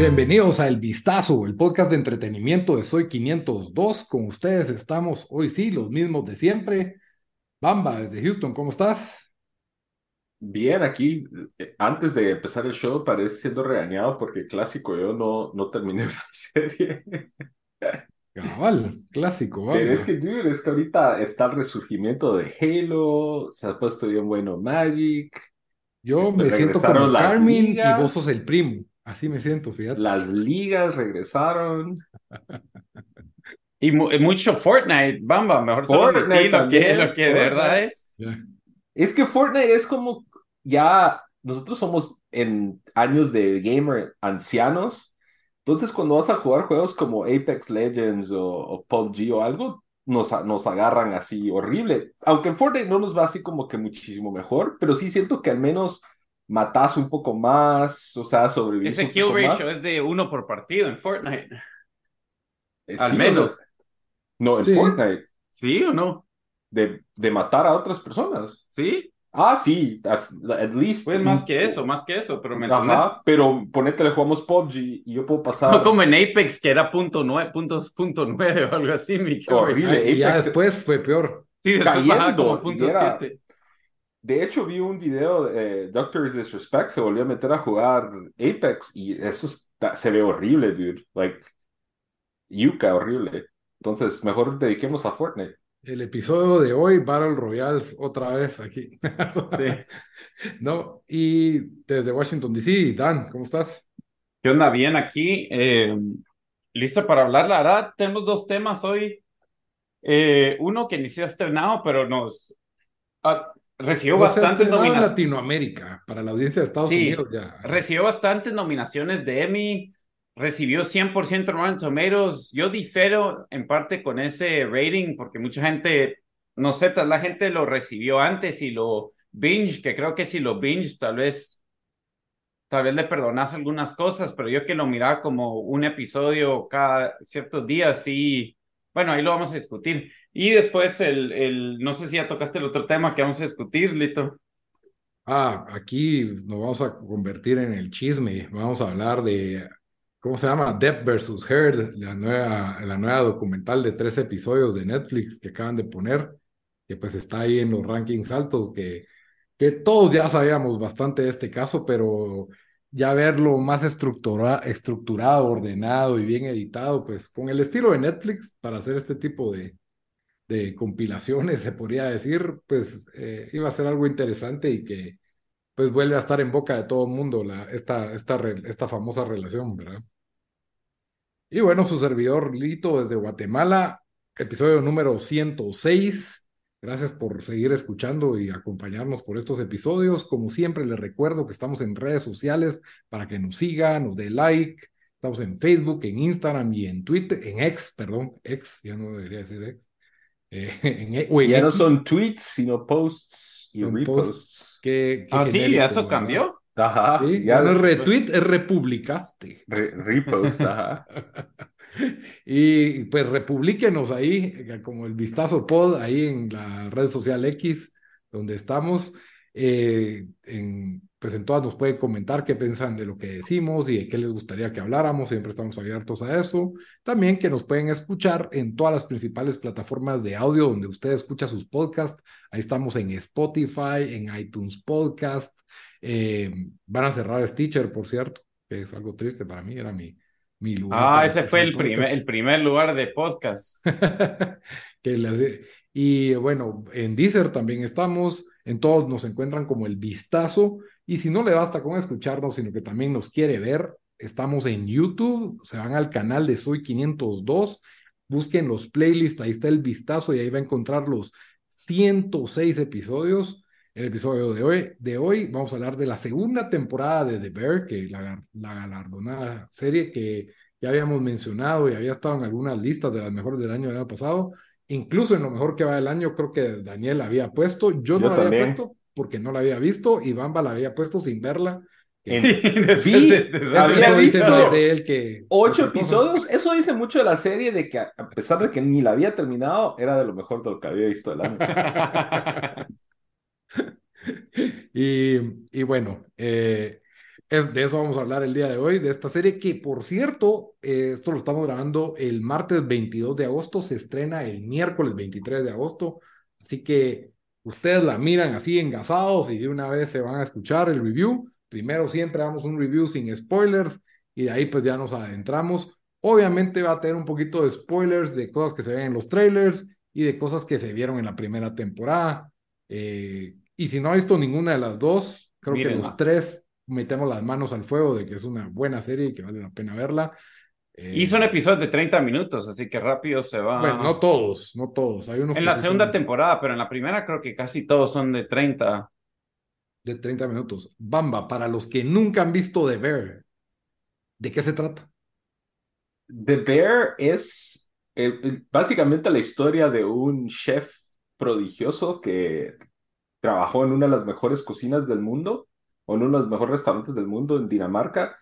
Bienvenidos a El Vistazo, el podcast de entretenimiento de Soy 502. Con ustedes estamos hoy sí, los mismos de siempre. Bamba, desde Houston, ¿cómo estás? Bien, aquí, eh, antes de empezar el show, parece siendo regañado porque clásico, yo no, no terminé la serie. Cabal, clásico, Pero es que, dude, es que ahorita está el resurgimiento de Halo, se ha puesto bien bueno Magic. Yo Este, me siento como Carmen y vos sos el primo. Así me siento, fíjate. Las ligas regresaron. Y mu- mucho Fortnite, Bamba, mejor solo Fortnite metí lo que, lo que de verdad es. Es que Fortnite es como ya, nosotros somos en años de gamer ancianos, entonces cuando vas a jugar juegos como Apex Legends o, o PUBG o algo, nos, nos agarran así horrible. Aunque en Fortnite no nos va así como que muchísimo mejor, pero sí siento que al menos matas un poco más, o sea, sobrevivís Ese un kill poco más. ratio es de uno por partido en Fortnite. Eh, al sí, o menos. sea, no, en Sí. Fortnite, ¿Sí o no? de, de matar a otras personas. ¿Sí? Ah, sí, at, at least. Pues más que eso, más que eso, pero me Ajá, pero ponete, le jugamos PUBG y yo puedo pasar. No como en Apex, que era punto nueve, punto, punto nueve o algo así, mi. Horrible. Ya después fue peor. Sí, después cayendo, como punto y era- siete. De hecho, vi un video de eh, Doctor Disrespect, se volvió a meter a jugar Apex y eso está- se ve horrible, dude. Like, yuca, horrible. Entonces, mejor dediquemos a Fortnite. El episodio de hoy, Battle Royales, otra vez aquí. Sí. No, y desde Washington DC, Dan, ¿cómo estás? ¿Qué onda? Bien aquí. eh, listo para hablar. La verdad, tenemos dos temas hoy. Eh, uno que ni se ha estrenado, pero nos ah, recibió bastantes nominaciones. Latinoamérica, para la audiencia de Estados Sí, Unidos ya. Recibió bastantes nominaciones de Emmy. Recibió 100% Rotten Tomatoes. Yo difero en parte con ese rating porque mucha gente, no sé, tal la gente lo recibió antes y lo binge, que creo que si lo binge tal vez, tal vez le perdonas algunas cosas, pero yo que lo miraba como un episodio cada ciertos días, sí, bueno, ahí lo vamos a discutir. Y después el, el, no sé si ya tocaste el otro tema que vamos a discutir, Lito. Ah, aquí nos vamos a convertir en el chisme. Vamos a hablar de, ¿cómo se llama? Depp versus Heard, la nueva, la nueva documental de tres episodios de Netflix que acaban de poner, que pues está ahí en los rankings altos, que, que todos ya sabíamos bastante de este caso, pero ya verlo más estructura, estructurado, ordenado y bien editado, pues con el estilo de Netflix para hacer este tipo de, de compilaciones, se podría decir, pues eh, iba a ser algo interesante y que pues vuelve a estar en boca de todo el mundo la, esta, esta, esta famosa relación, ¿verdad? Y bueno, su servidor Lito desde Guatemala, episodio número 106. Gracias por seguir escuchando y acompañarnos por estos episodios. Como siempre, les recuerdo que estamos en redes sociales para que nos sigan, nos dé like. Estamos en Facebook, en Instagram y en Twitter, en X, perdón, X, ya no debería decir X. Eh, en, E- o en Ya no son tweets, sino posts y Son reposts. que- que Ah, sí, eso cambió. Ajá, Sí, ya ya no es retweet, es republicaste. re- repost, ajá. Y pues republiquenos ahí, como el Vistazo Pod, ahí en la red social X, donde estamos. Eh, en, pues en todas nos pueden comentar qué piensan de lo que decimos y de qué les gustaría que habláramos. Siempre estamos abiertos a eso. También que nos pueden escuchar en todas las principales plataformas de audio donde usted escucha sus podcasts. Ahí estamos en Spotify, en iTunes Podcast. Eh, van a cerrar Stitcher, por cierto, que es algo triste para mí. Era mi, mi lugar. Ah, ese fue el primer, el primer lugar de podcast. que hace- Y bueno, en Deezer también estamos, en todos nos encuentran como el vistazo, y si no le basta con escucharnos, sino que también nos quiere ver, estamos en YouTube, se van al canal de Soy 502, busquen los playlists, ahí está el vistazo y ahí va a encontrar los 106 episodios. el episodio de hoy. De hoy vamos a hablar de la segunda temporada de The Bear, que la, la galardonada serie que ya habíamos mencionado y había estado en algunas listas de las mejores del año del año pasado. Incluso en lo mejor que va del año, creo que Daniel había puesto. Yo, no la había puesto porque no la había visto y Bamba la había puesto sin verla. vi, había visto de él que ocho episodios. Eso dice mucho de la serie, de que a pesar de que ni la había terminado, era de lo mejor de lo que había visto del año. y, y, bueno, eh, es, de eso vamos a hablar el día de hoy, de esta serie que, por cierto, eh, esto lo estamos grabando el martes 22 de agosto, se estrena el miércoles 23 de agosto, así que ustedes la miran así engasados y de una vez se van a escuchar el review. Primero siempre damos un review sin spoilers y de ahí pues ya nos adentramos. Obviamente va a tener un poquito de spoilers de cosas que se ven en los trailers y de cosas que se vieron en la primera temporada. Eh, y si no ha visto ninguna de las dos, creo que los tres metemos las manos al fuego de que es una buena serie y que vale la pena verla. y son eh, episodios de 30 minutos, así que rápido se va. Bueno, no todos, no todos. Hay unos en la segunda temporada, pero en la primera creo que casi todos son de 30. De 30 minutos. Bamba, para los que nunca han visto The Bear, ¿de qué se trata? The Bear es básicamente la historia de un chef prodigioso que trabajó en una de las mejores cocinas del mundo uno de los mejores restaurantes del mundo en Dinamarca,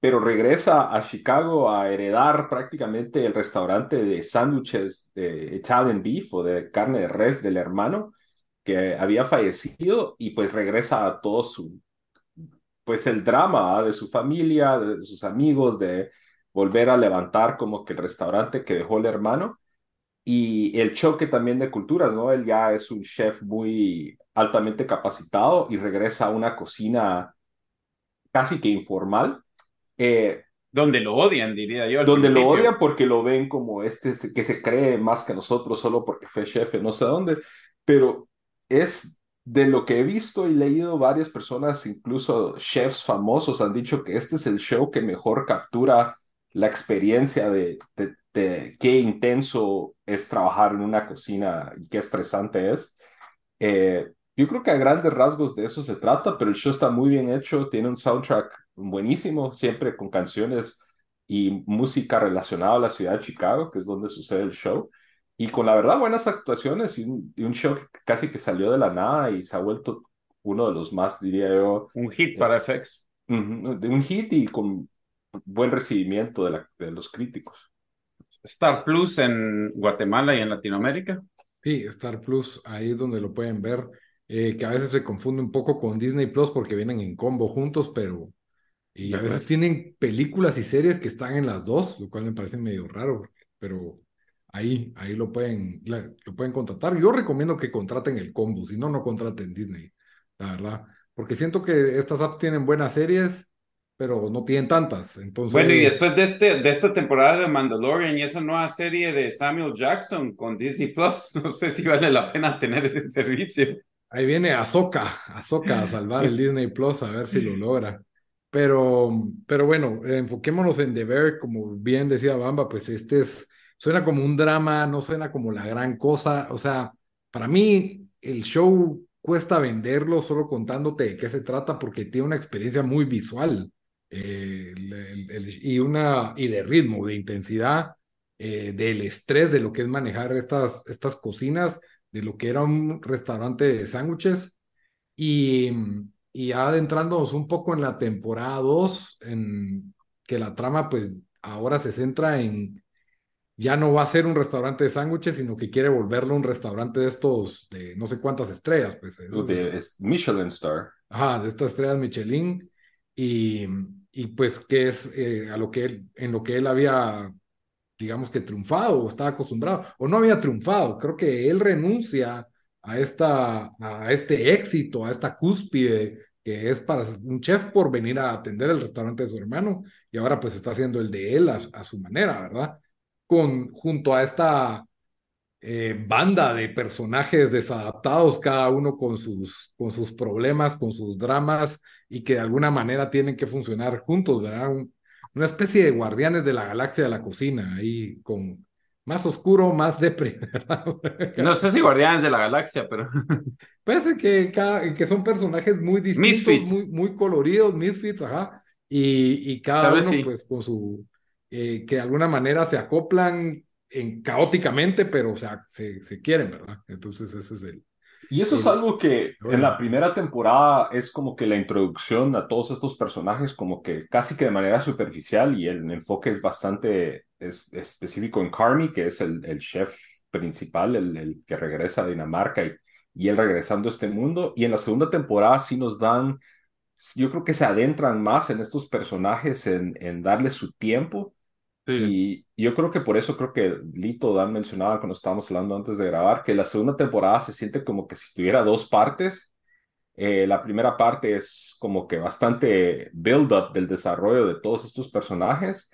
pero regresa a Chicago a heredar prácticamente el restaurante de sándwiches de Italian beef o de carne de res del hermano que había fallecido y pues regresa a todo su, pues el drama de su familia, de sus amigos, de volver a levantar como que el restaurante que dejó el hermano y el choque también de culturas, ¿no? Él ya es un chef muy altamente capacitado y regresa a una cocina casi que informal. Eh, donde lo odian, diría yo. Donde lo odian porque lo ven como este que se cree más que nosotros solo porque fue chef no sé dónde, pero es de lo que he visto y leído varias personas, incluso chefs famosos, han dicho que este es el show que mejor captura la experiencia de, de, qué intenso es trabajar en una cocina y qué estresante es. Eh, yo creo que a grandes rasgos de eso se trata, pero el show está muy bien hecho, tiene un soundtrack buenísimo, siempre con canciones y música relacionada a la ciudad de Chicago, que es donde sucede el show. Y con la verdad buenas actuaciones y un, show casi que salió de la nada y se ha vuelto uno de los más, diría yo. Un hit para eh, FX. un hit y con buen recibimiento de, la, de los críticos. Star Plus en Guatemala y en Latinoamérica. Sí, Star Plus, ahí es donde lo pueden ver. Eh, que a veces se confunde un poco con Disney Plus porque vienen en combo juntos, pero y a veces tienen películas y series que están en las dos, lo cual me parece medio raro, pero ahí, ahí lo pueden, lo pueden contratar. Yo recomiendo que contraten el combo, si no, no contraten Disney, la verdad, porque siento que estas apps tienen buenas series, pero no tienen tantas. Entonces... Bueno, y después de, este, de esta temporada de Mandalorian y esa nueva serie de Samuel Jackson con Disney Plus, no sé si vale la pena tener ese servicio. Ahí viene Azoka, Azoka a salvar el Disney Plus, a ver si lo logra. Pero, pero bueno, enfoquémonos en The Bear, como bien decía Bamba, pues este es, suena como un drama, no suena como la gran cosa. O sea, para mí el show cuesta venderlo solo contándote de qué se trata porque tiene una experiencia muy visual eh, y, una, y de ritmo, de intensidad, eh, del estrés de lo que es manejar estas, estas cocinas de lo que era un restaurante de sándwiches y, y adentrándonos un poco en la temporada 2, en que la trama pues ahora se centra en ya no va a ser un restaurante de sándwiches, sino que quiere volverlo un restaurante de estos, de no sé cuántas estrellas, pues. De Michelin Star. Ajá, de estas estrellas Michelin. Y, y pues que es eh, a lo que él, en lo que él había digamos que triunfado o estaba acostumbrado o no había triunfado. Creo que él renuncia a, esta, a este éxito, a esta cúspide que es para un chef por venir a atender el restaurante de su hermano y ahora pues está haciendo el de él a, su manera, ¿verdad? Con, junto a esta eh, banda de personajes desadaptados, cada uno con sus, con sus problemas, con sus dramas y que de alguna manera tienen que funcionar juntos, ¿verdad? una especie de guardianes de la galaxia de la cocina, ahí con, más oscuro, más depre. no sé si Guardianes de la Galaxia, pero... Parece que, que son personajes muy distintos, muy, muy coloridos, misfits, ajá. Y, y cada uno, pues, con su... Eh, que de alguna manera se acoplan en, caóticamente, pero o sea, se, se quieren, ¿verdad? Entonces ese es el, y eso es algo que en la primera temporada es como que la introducción a todos estos personajes como que casi que de manera superficial y el enfoque es bastante específico en Carmi, que es el, el chef principal, el, el, que regresa a Dinamarca y, y él regresando a este mundo. Y en la segunda temporada sí nos dan, yo creo que se adentran más en estos personajes, en, en darles su tiempo y yo creo que por eso creo que Lito Dan mencionaba cuando estábamos hablando antes de grabar que la segunda temporada se siente como que si tuviera dos partes. Eh, la primera parte es como que bastante build-up del desarrollo de todos estos personajes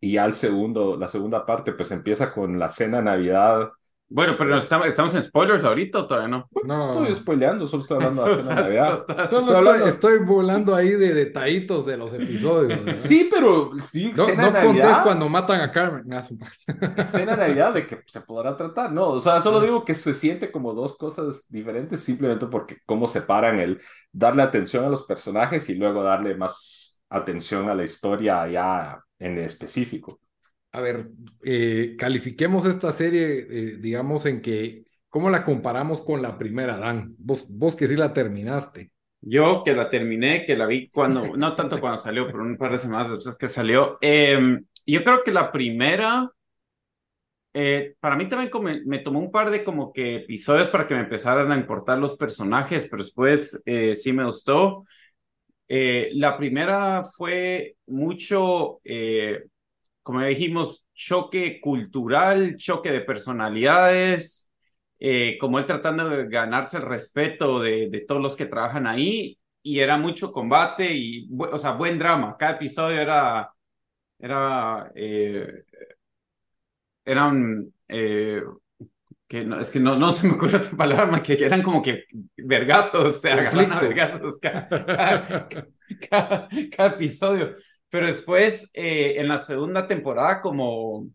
y al segundo, la segunda parte pues empieza con la cena de Navidad bueno, pero estamos, estamos en spoilers ahorita o todavía no. No estoy spoileando, solo estoy hablando de la Navidad. Solo estoy, volando ahí de detallitos de los episodios. Sí, pero sí, no, no contés cuando matan a Carmen. Cena Navidad de que se podrá tratar. No, o sea, solo digo que se siente como dos cosas diferentes simplemente porque cómo separan el darle atención a los personajes y luego darle más atención a la historia ya en específico a ver, eh, califiquemos esta serie, eh, digamos, en que, ¿cómo la comparamos con la primera, Dan? Vos, vos que sí la terminaste. Yo que la terminé, que la vi cuando, no tanto cuando salió, pero un par de semanas después que salió. Em, yo creo que la primera, eh, para mí también como, me tomó un par de como que episodios para que me empezaran a importar los personajes, pero después sí me gustó. la primera fue mucho como dijimos, choque cultural, choque de personalidades, eh, como él tratando de ganarse el respeto de, de, todos los que trabajan ahí, y era mucho combate y, o sea, buen drama. Cada episodio era, era, eh, eran, eh, que no, es que no, no se me ocurre otra palabra, que, eran como que vergazos, se agarran a vergazos cada, cada episodio. Pero después, eh, en la segunda temporada, como,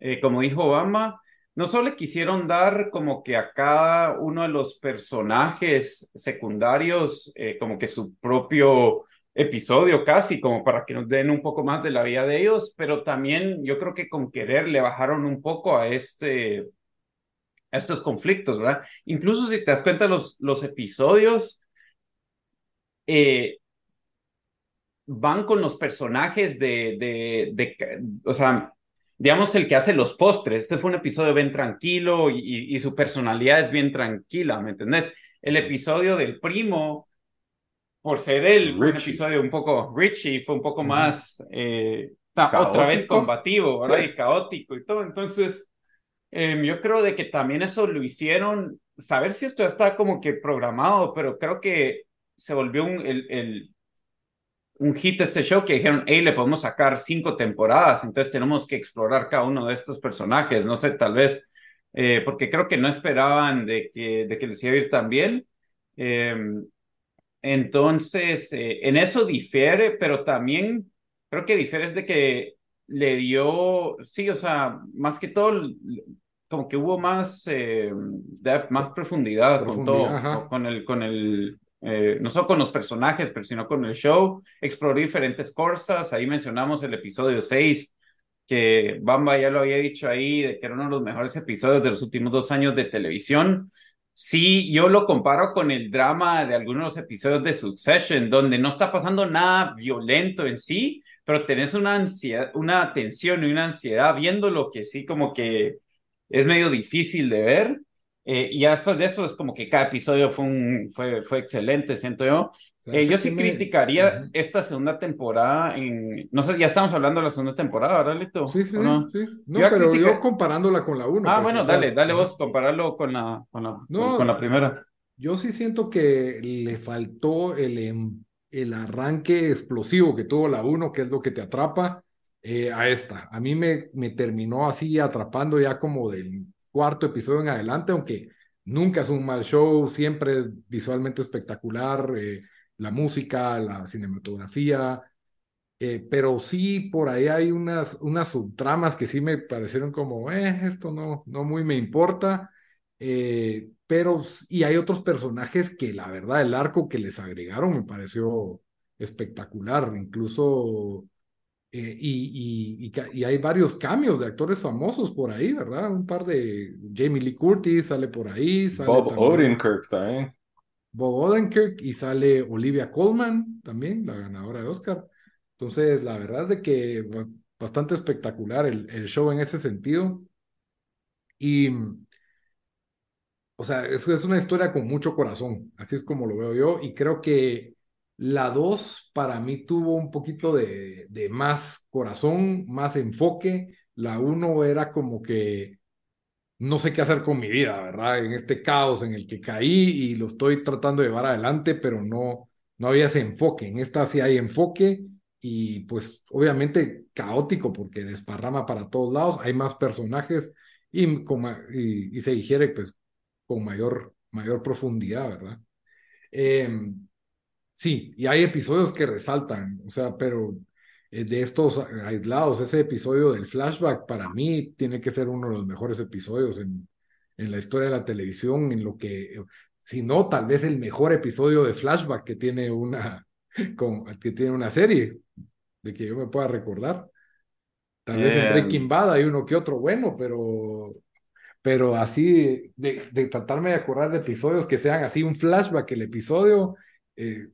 eh, como dijo Obama, no solo quisieron dar como que a cada uno de los personajes secundarios eh, como que su propio episodio casi, como para que nos den un poco más de la vida de ellos, pero también yo creo que con querer le bajaron un poco a este a estos conflictos, ¿verdad? Incluso si te das cuenta los, los episodios, eh, van con los personajes de, de, de, o sea, digamos el que hace los postres. Este fue un episodio bien tranquilo y, y, su personalidad es bien tranquila, ¿me entendés? El episodio del primo, por ser él, fue un episodio un poco Richie, fue un poco más, eh, otra vez combativo, ¿verdad? Y caótico y todo. Entonces, eh, yo creo de que también eso lo hicieron, saber si esto ya está como que programado, pero creo que se volvió un, el, el un hit este show que dijeron, hey, le podemos sacar cinco temporadas, entonces tenemos que explorar cada uno de estos personajes, no sé, tal vez, eh, porque creo que no esperaban de que, de que les iba a ir tan bien. Em, entonces, eh, en eso difiere, pero también creo que difiere es de que le dio, sí, o sea, más que todo, como que hubo más, eh, más profundidad, con todo, con el, con el eh, no solo con los personajes, pero sino con el show. Exploré diferentes cosas. Ahí mencionamos el episodio 6, que Bamba ya lo había dicho ahí, de que era uno de los mejores episodios de los últimos dos años de televisión. Sí, yo lo comparo con el drama de algunos episodios de Succession, donde no está pasando nada violento en sí, pero tenés una ansiedad, una tensión y una ansiedad viendo lo que sí como que es medio difícil de ver. Eh, y después de eso es como que cada episodio fue, un, fue, fue excelente, siento yo. Eh, yo sí criticaría esta segunda temporada en... No sé, ya estamos hablando de la segunda temporada, ¿verdad, Lito? Sí, sí, no? sí. No, pero yo comparándola con la 1. Ah, pues, bueno, dale, dale vos, compararlo con la, con la, con la primera. Yo sí siento que le faltó el, em, el arranque explosivo que tuvo la 1, que es lo que te atrapa eh, a esta. A mí me, me terminó así atrapando ya como del cuarto episodio en adelante, aunque nunca es un mal show, siempre es visualmente espectacular, eh, la música, la cinematografía, Eh, pero sí, por ahí hay unas, unas subtramas que sí me parecieron como, eh, esto no, no muy me importa. Eh, pero, y hay otros personajes que la verdad el arco que les agregaron me pareció espectacular, incluso, eh, y, y, y, hay varios cambios de actores famosos por ahí, ¿verdad? Un par de, Jamie Lee Curtis sale por ahí. Sale Bob Odenkirk también. Bob Odenkirk y sale Olivia Colman también, la ganadora de Oscar. Entonces, la verdad es de que bastante espectacular el, el show en ese sentido. Y, o sea, es, es una historia con mucho corazón, así es como lo veo yo, y creo que la 2 para mí tuvo un poquito de, de más corazón, más enfoque. La 1 era como que no sé qué hacer con mi vida, ¿verdad? En este caos en el que caí y lo estoy tratando de llevar adelante, pero no, no había ese enfoque. En esta sí hay enfoque y pues obviamente caótico porque desparrama para todos lados, hay más personajes y, y, y se digiere pues con mayor, mayor profundidad, ¿verdad? Eh, sí, y hay episodios que resaltan, o sea, pero eh, de estos aislados, ese episodio del flashback para mí tiene que ser uno de los mejores episodios en, en la historia de la televisión, en lo que, si no, tal vez el mejor episodio de flashback que tiene una, con, que tiene una serie, de que yo me pueda recordar. Tal vez en Breaking Bad hay uno que otro bueno, pero, pero así de, de, tratarme de acordar de episodios que sean así un flashback el episodio. Eh,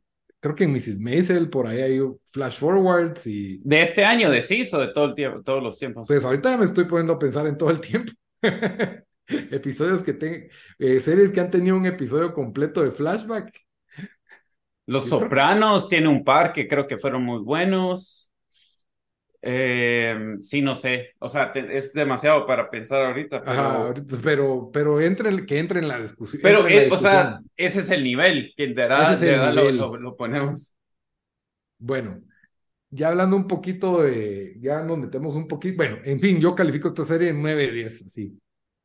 creo que en Mrs. Maisel por ahí hay flash forwards y... De este año, de o de todo el tiempo, todos los tiempos. Pues ahorita me estoy poniendo a pensar en todo el tiempo. Episodios que tengan, eh, series que han tenido un episodio completo de flashback. Los Sopranos tiene un par que creo que fueron muy buenos. Eh, sí, no sé. O sea, te, es demasiado para pensar ahorita. Pero, Ajá, pero, pero entre, que entre en la discusión. Pero, la discusión. o sea, ese es el nivel que de verdad, de verdad lo, lo, lo, ponemos. Bueno, ya hablando un poquito de. Ya nos metemos un poquito. Bueno, en fin, yo califico esta serie en 9 de 10, sí.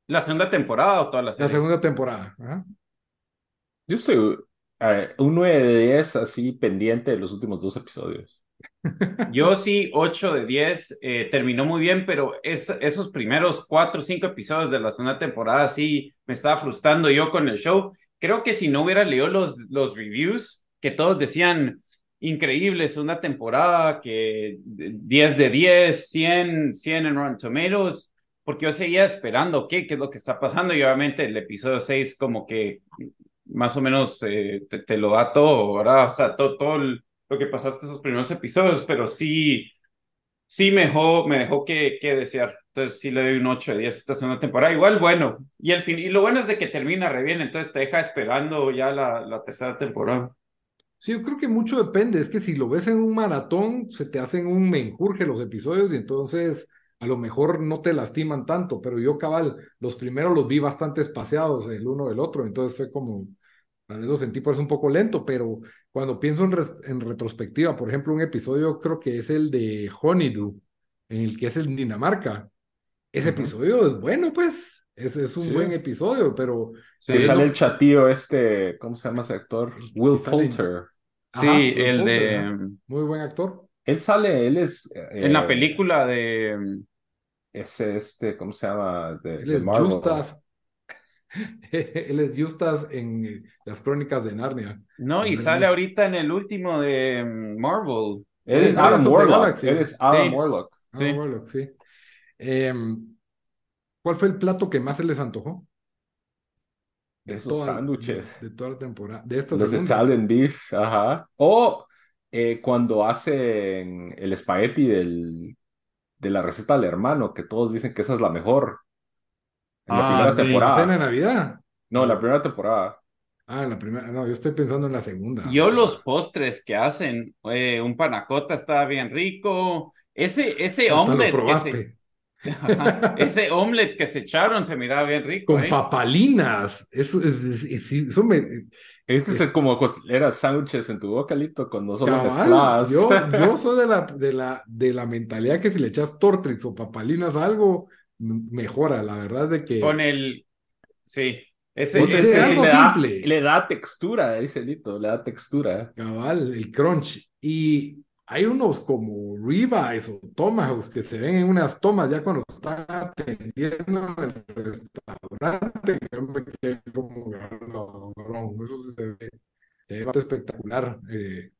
¿La segunda temporada o toda la serie? La segunda temporada. Ajá. Yo soy uh, un 9 de 10 así pendiente de los últimos dos episodios. Yo sí, 8 de 10, eh, terminó muy bien, pero es, esos primeros 4 o 5 episodios de la segunda temporada sí me estaba frustrando yo con el show. Creo que si no hubiera leído los, los reviews, que todos decían increíble segunda temporada, que 10 de 10, 100, 100 en Rotten Tomatoes, porque yo seguía esperando qué, qué es lo que está pasando y obviamente el episodio 6 como que más o menos eh, te, te, lo da todo, ¿verdad? O sea, todo, todo el lo que pasaste esos primeros episodios, pero sí, sí me dejó, me dejó que, que desear. Entonces sí le doy un 8 de 10 esta segunda temporada. Igual, bueno, y el fin, y lo bueno es de que termina re bien, entonces te deja esperando ya la, la tercera temporada. Sí, yo creo que mucho depende. Es que si lo ves en un maratón, se te hacen un menjurje los episodios y entonces a lo mejor no te lastiman tanto. Pero yo, cabal, los primeros los vi bastante espaciados el uno del otro. Entonces fue como, Tal vez lo sentí por eso un poco lento, pero cuando pienso en, en, retrospectiva, por ejemplo, un episodio creo que es el de Honeydew, en el que es en Dinamarca. Ese uh -huh. episodio es bueno, pues. Es, es un sí. buen episodio, pero. Sí, sale el chatío este, ¿cómo se llama ese actor? Will Poulter. Sí, Ajá, el Poulter, de. ¿no? Muy buen actor. Él sale, él es. Eh, en la película de. Ese, este, ¿cómo se llama? De, él es Marvel. Justas. Él es Justas en las crónicas de Narnia. No, y sale ahorita en el último de mm, Marvel. Él es Adam Warlock. Él es Adam. Warlock. Sí. Adam Warlock, sí. Eh, ¿Cuál fue el plato que más se les antojó? De, de esos sándwiches. De, de, toda la temporada. De esta Los segunda. Italian beef, ajá. O eh, cuando hacen el espagueti del, de la receta del hermano, que todos dicen que esa es la mejor. En la ah, primera sí, temporada. ¿La cena de Navidad? No, la primera temporada. Ah, en la primera, no, yo estoy pensando en la segunda. Yo los postres que hacen, eh, un panacota estaba bien rico, ese, ese Hasta omelette lo que se, Ajá, ese omelette que se echaron se miraba bien rico. Con ¿eh? papalinas, eso, es, es, es, eso me... Ese es, es como era sándwiches en tu boca, Lito, cuando son mezcladas. Yo, yo soy de la, de, la, de la mentalidad que si le echas Tortrix o papalinas a algo, mejora, la verdad de que... Con el... Sí, ese, Pues ese ese- algo le, da, simple. le da textura, dice Lito, le da textura. Cabal, el crunch. Y hay unos como ribeyes o tomahawks que se ven en unas tomas ya cuando están atendiendo en el restaurante. Como, no, no, eso se ve, se ve espectacular. Eh,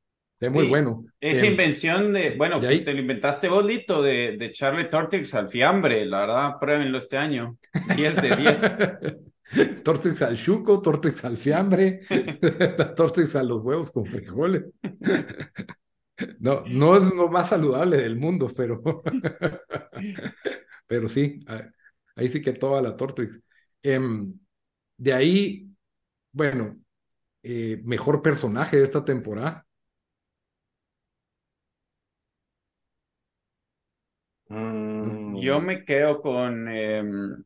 es muy Sí, bueno. Esa Em, invención de, bueno, ahí- te lo inventaste vos, Lito, de, de Charlie Tortix al fiambre, la verdad, pruébenlo este año. 10 de 10. Tortrix al chuco, Tortrix al fiambre, Tortrix a los huevos con frijoles. No, no es lo más saludable del mundo, pero, pero sí, ah, ahí sí que toda la Tortrix. Em, de ahí, bueno, eh, mejor personaje de esta temporada. Mm, Yo me quedo con. em,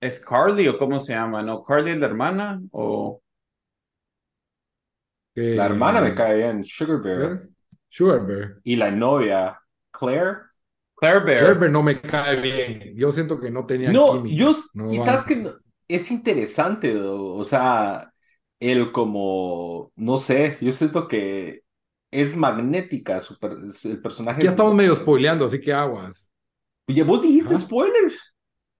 ¿Es Carly o cómo se llama? ¿No? ¿Carly es la hermana? ¿O eh, La hermana me cae bien, Sugar Bear. Sugar Bear. Y la novia, Claire. Claire Bear? Sugar Bear no me cae bien. Yo siento que no tenía No, química. yo No quizás que no- es interesante, o sea, él como, no sé, yo siento que es magnética su per- el personaje. Ya es- estamos medio spoileando, así que aguas. Oye, vos dijiste spoilers.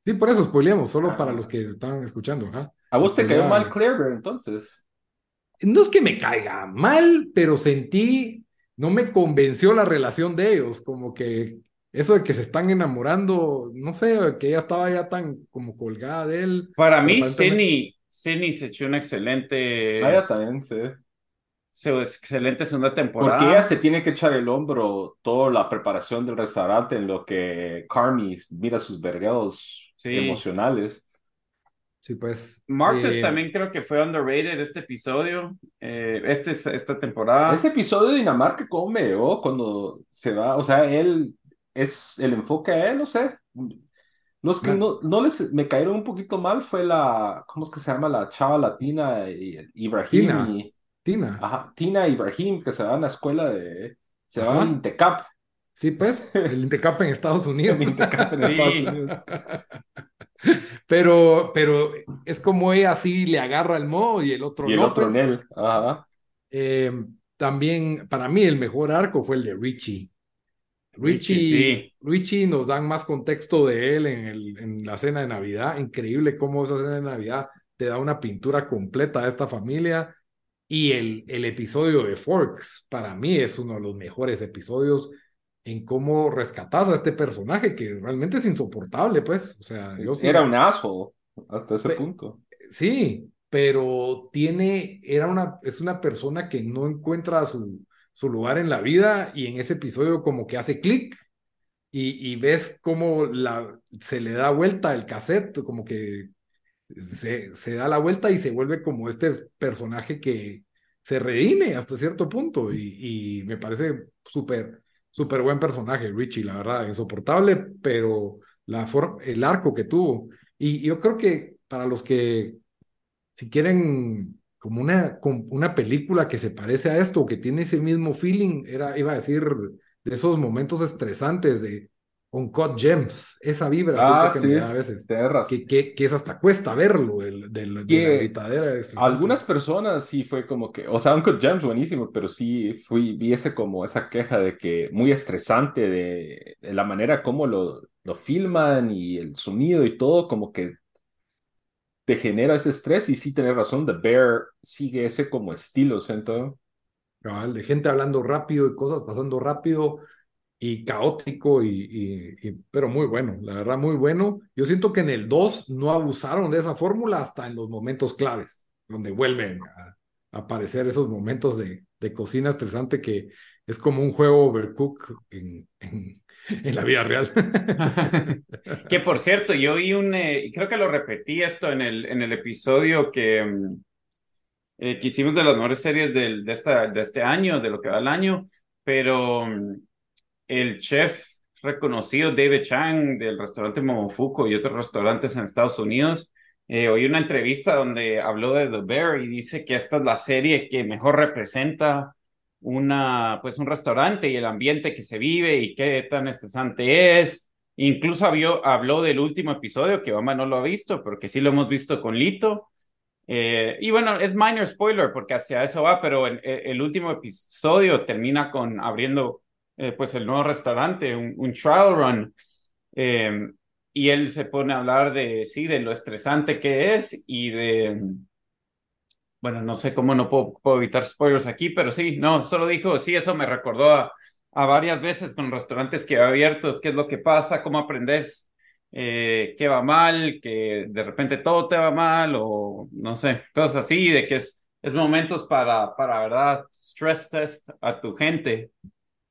Sí, por eso spoileamos, solo Ah. para los que están escuchando. ajá. A vos te Pues cayó ya- mal Claire Bear, entonces. No es que me caiga mal, pero sentí, no me convenció la relación de ellos, como que eso de que se están enamorando, no sé, que ella estaba ya tan como colgada de él. Para mí, Cindy, Cindy se echó una excelente, Ah, ella también, sí. Se- excelente segunda temporada. Porque ella se tiene que echar el hombro toda la preparación del restaurante en lo que Carmi mira sus vergados Sí. emocionales. Sí, pues. Marcus eh, también creo que fue underrated este episodio, eh, este, esta temporada. Ese episodio de Dinamarca, ¿cómo me llegó cuando se va? O sea, él es el enfoque a él, no sé. Los que no, no les me cayeron un poquito mal fue la, ¿cómo es que se llama? La chava latina, I- Ibrahim Tina. ajá, Tina Ibrahim, que se van a la escuela de, se van Ajá. al Intecap, Sí, pues, el Intecap en Estados Unidos. el Intecap en Sí. Estados Unidos. Pero, pero es como ella sí le agarra el modo y el otro Y el no, otro pues. en él, ajá. Eh, también, para mí, el mejor arco fue el de Richie. Richie, Richie, sí. Richie nos dan más contexto de él en, el, en la cena de Navidad. Increíble cómo esa cena de Navidad te da una pintura completa de esta familia. Y el, el episodio de Forks, para mí, es uno de los mejores episodios en cómo rescatas a este personaje que realmente es insoportable, pues. O sea, yo sí- Era un asshole hasta ese Pe- punto. Sí, pero tiene, era una, es una persona que no encuentra su, su lugar en la vida y en ese episodio como que hace clic y, y ves cómo la, se le da vuelta el cassette, como que se, se da la vuelta y se vuelve como este personaje que se redime hasta cierto punto y, y me parece súper, súper buen personaje, Richie, la verdad, insoportable, pero la el arco que tuvo. Y yo creo que para los que si quieren como una, como una película que se parece a esto, que tiene ese mismo feeling, era, iba a decir, de esos momentos estresantes de Uncut Gems, esa vibra Ah, siento que sí, me da a veces, que, que, que es hasta cuesta verlo, el, del, de la gritadera. Algunas personas sí fue como que, o sea, Uncle James buenísimo, pero sí fui, vi ese como esa queja de que muy estresante de, de la manera como lo, lo filman y el sonido y todo, como que te genera ese estrés y sí tenés razón, The Bear sigue ese como estilo, siento. Cabal, de gente hablando rápido y cosas pasando rápido y caótico, y, pero muy bueno, la verdad, muy bueno. Yo siento que en el 2 no abusaron de esa fórmula hasta en los momentos claves, donde vuelven a, aparecer esos momentos de, de cocina estresante que es como un juego overcook en, en, en la vida real. Que por cierto, yo vi un, eh, creo que lo repetí esto en el, en el episodio que, mm, eh, que hicimos de las mejores series del, de, esta, de este año, de lo que va el año, pero mm, el chef reconocido David Chang del restaurante Momofuku y otros restaurantes en Estados Unidos, eh, oí una entrevista donde habló de The Bear y dice que esta es la serie que mejor representa una, pues un restaurante y el ambiente que se vive y qué tan estresante es. Incluso habló, habló del último episodio que Bamba no lo ha visto, pero que sí lo hemos visto con Lito. Eh, y bueno, es minor spoiler porque hacia eso va, pero el, el último episodio termina con abriendo eh, pues el nuevo restaurante, un, un trial run. Eh, y él se pone a hablar de, sí, de lo estresante que es y de, bueno, no sé cómo no puedo, puedo evitar spoilers aquí, pero sí, no, solo dijo, sí, eso me recordó a, a varias veces con restaurantes que he abierto, qué es lo que pasa, cómo aprendes eh, qué va mal, que de repente todo te va mal o no sé, cosas así, de que es, es momentos para, para, ¿verdad? Stress test a tu gente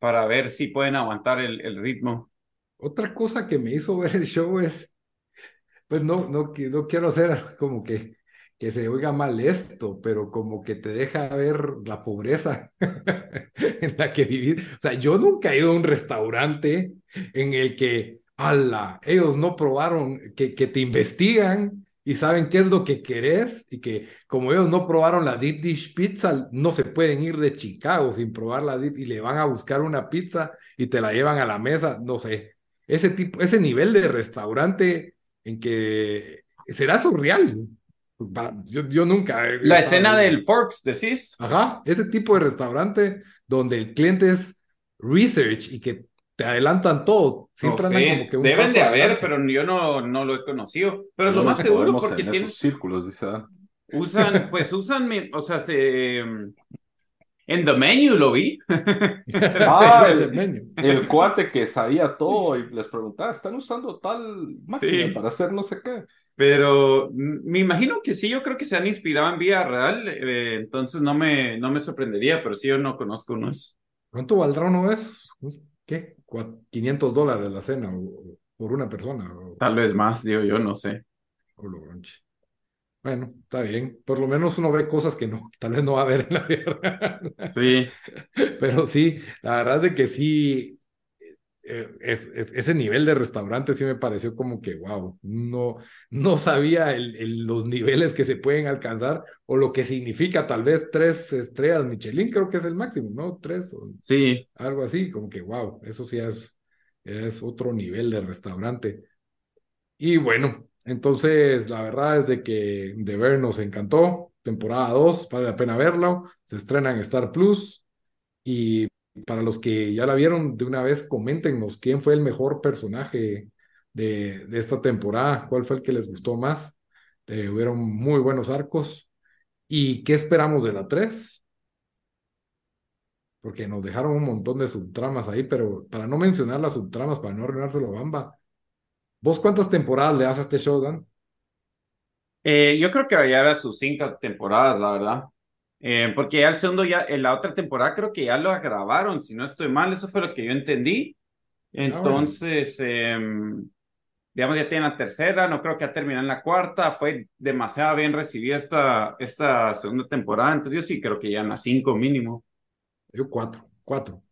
para ver si pueden aguantar el, ritmo. Otra cosa que me hizo ver el show es, pues no, no, no quiero hacer como que, que se oiga mal esto, pero como que te deja ver la pobreza en la que vivís. O sea, yo nunca he ido a un restaurante en el que, ala, ellos no probaron, que, que te investigan y saben qué es lo que querés y que como ellos no probaron la deep dish pizza, no se pueden ir de Chicago sin probar la deep y le van a buscar una pizza y te la llevan a la mesa, no sé. Ese tipo, ese nivel de restaurante en que será surreal. Yo, yo nunca. La escena del Forks, decís. Ajá, ese tipo de restaurante donde el cliente es research y que te adelantan todo. Siempre no andan como que un Deben de haber, adelante. pero yo no, no lo he conocido. Pero lo más seguro porque en tienen, esos círculos, dice Dan. usan, pues usan, mi- o sea, se... En The Menu lo vi. Ah, el el, el cuate que sabía todo y les preguntaba, ¿están usando tal máquina Sí. para hacer no sé qué? Pero me imagino que sí, yo creo que se han inspirado en vida real, eh, entonces no me, no me sorprendería, pero sí yo no conozco unos. ¿Cuánto valdrá uno de esos? ¿Qué? Cua- 500 dólares la cena o- por una persona. O, Tal vez más, digo yo, no sé. o lo brunch. Bueno, está bien. Por lo menos uno ve cosas que no, tal vez no va a ver en la vida. Sí, Pero sí, la verdad es de que sí, eh, es, es- ese nivel de restaurante sí me pareció como que, wow, no, no sabía el- el- los niveles que se pueden alcanzar o lo que significa tal vez tres estrellas Michelin, creo que es el máximo, ¿no? Tres o sí. algo así, como que, wow, eso sí es, es otro nivel de restaurante. Y bueno, entonces la verdad es de que de ver nos encantó, temporada 2, vale la pena verlo, se estrena en Star Plus y para los que ya la vieron de una vez, coméntenos quién fue el mejor personaje de, de esta temporada, cuál fue el que les gustó más, Eh, hubieron muy buenos arcos y qué esperamos de la 3 porque nos dejaron un montón de subtramas ahí, pero para no mencionar las subtramas, para no arruinárselo a Bamba, ¿vos cuántas temporadas le das a este show, Dan? Eh, yo creo que va a llegar a sus cinco temporadas, la verdad. Eh, porque ya el segundo, ya, en la otra temporada creo que ya lo grabaron, si no estoy mal, eso fue lo que yo entendí. Entonces, em, digamos, ya tiene la tercera, no creo que ha terminado en la cuarta, fue demasiado bien recibida esta, esta segunda temporada, entonces yo sí creo que ya en las cinco mínimo. Yo cuatro, cuatro.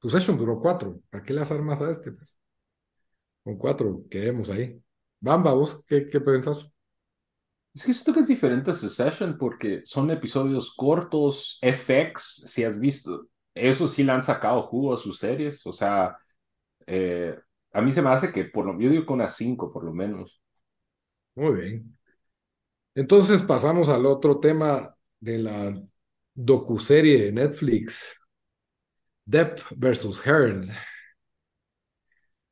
Succession duró cuatro. ¿Para qué le das más a este? Pues? Con cuatro, quedemos ahí. Bamba, ¿vos qué, qué pensás? Es que siento que es diferente a Succession porque son episodios cortos, FX, si has visto, eso sí le han sacado jugo a sus series, o sea, eh, a mí se me hace que por lo yo digo que unas cinco por lo menos. Muy bien. Entonces pasamos al otro tema de la docuserie de Netflix. Depp versus Heard.